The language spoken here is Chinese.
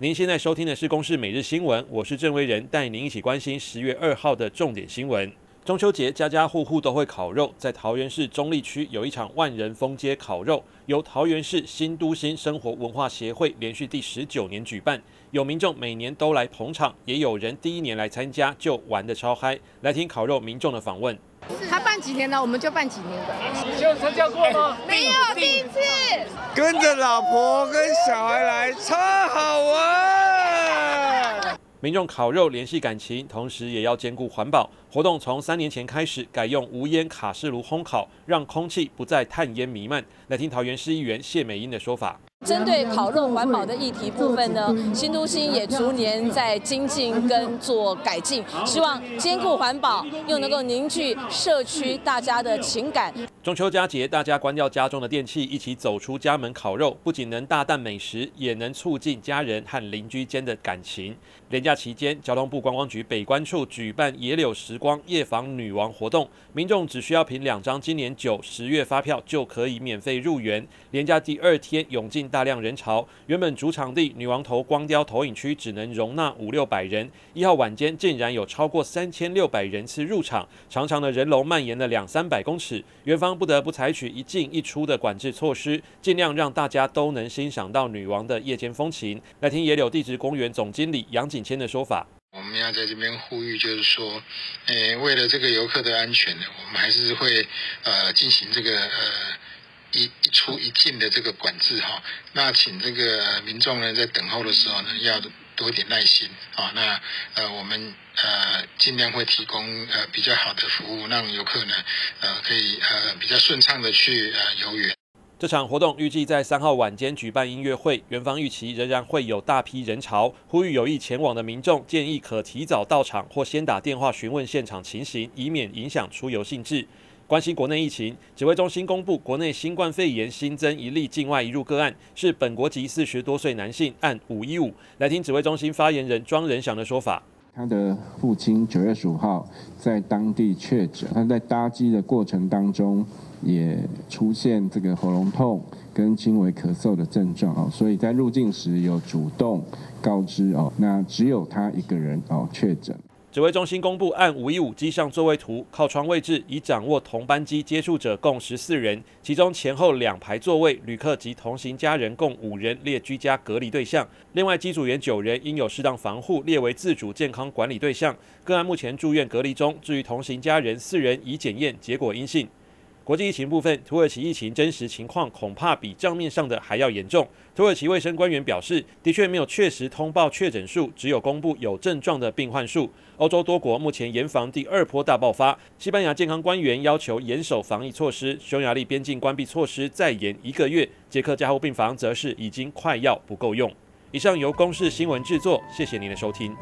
您现在收听的是《公视每日新闻》，我是郑威仁，带您一起关心十月二号的重点新闻。中秋节家家户户都会烤肉，在桃园市中坜区有一场万人封街烤肉，由桃园市新都心生活文化协会连续第十九年举办，有民众每年都来捧场，也有人第一年来参加就玩得超嗨。来听烤肉民众的访问。他办几年了，我们就办几年的。你有参加过吗？没有，第一次。跟着老婆跟小孩来，超好玩。民众烤肉联系感情，同时也要兼顾环保。活动从三年前开始，改用无烟卡式炉烘烤，让空气不再碳烟弥漫。来听桃园市议员谢美英的说法。针对烤肉环保的议题部分呢，新都心也逐年在精进跟做改进，希望兼顾环保，又能够凝聚社区大家的情感。中秋佳节，大家关掉家中的电器，一起走出家门烤肉，不仅能大啖美食，也能促进家人和邻居间的感情。连假期间，交通部观光局北关处举办野柳时光夜访女王活动，民众只需要凭两张今年九、十月发票就可以免费入园。连假第二天涌进大量人潮，原本主场地女王头光雕投影区只能容纳五六百人，一号晚间竟然有超过三千六百人次入场，长长的人龙蔓延了两三百公尺，园方不得不采取一进一出的管制措施，尽量让大家都能欣赏到女王的夜间风情。来听野柳地质公园总经理杨景谦的说法：我们要在这边呼吁，就是说，诶，为了这个游客的安全呢，我们还是会呃进行这个呃。一一出一进的这个管制哈，那请这个民众呢在等候的时候呢，要多点耐心啊。那呃我们呃尽量会提供呃比较好的服务，让游客呢呃可以呃比较顺畅的去呃游园。这场活动预计在三号晚间举办音乐会，园方预期仍然会有大批人潮，呼吁有意前往的民众建议可提早到场或先打电话询问现场情形，以免影响出游兴致。关心国内疫情，指挥中心公布国内新冠肺炎新增一例境外移入个案，是本国籍四十多岁男性，案五一五。来听指挥中心发言人庄仁祥的说法：他的父亲九月十五号在当地确诊，他在搭机的过程当中也出现这个喉咙痛跟轻微咳嗽的症状哦，所以在入境时有主动告知哦，那只有他一个人哦确诊。指挥中心公布，按五一五机上座位图，靠窗位置已掌握同班机接触者共十四人，其中前后两排座位旅客及同行家人共五人列居家隔离对象，另外机组员九人应有适当防护列为自主健康管理对象，个案目前住院隔离中。至于同行家人四人已检验结果阴性。国际疫情部分，土耳其疫情真实情况恐怕比账面上的还要严重。土耳其卫生官员表示，的确没有确实通报确诊数，只有公布有症状的病患数。欧洲多国目前严防第二波大爆发。西班牙健康官员要求严守防疫措施，匈牙利边境关闭措施再延一个月。捷克加护病房则是已经快要不够用。以上由公视新闻制作，谢谢您的收听。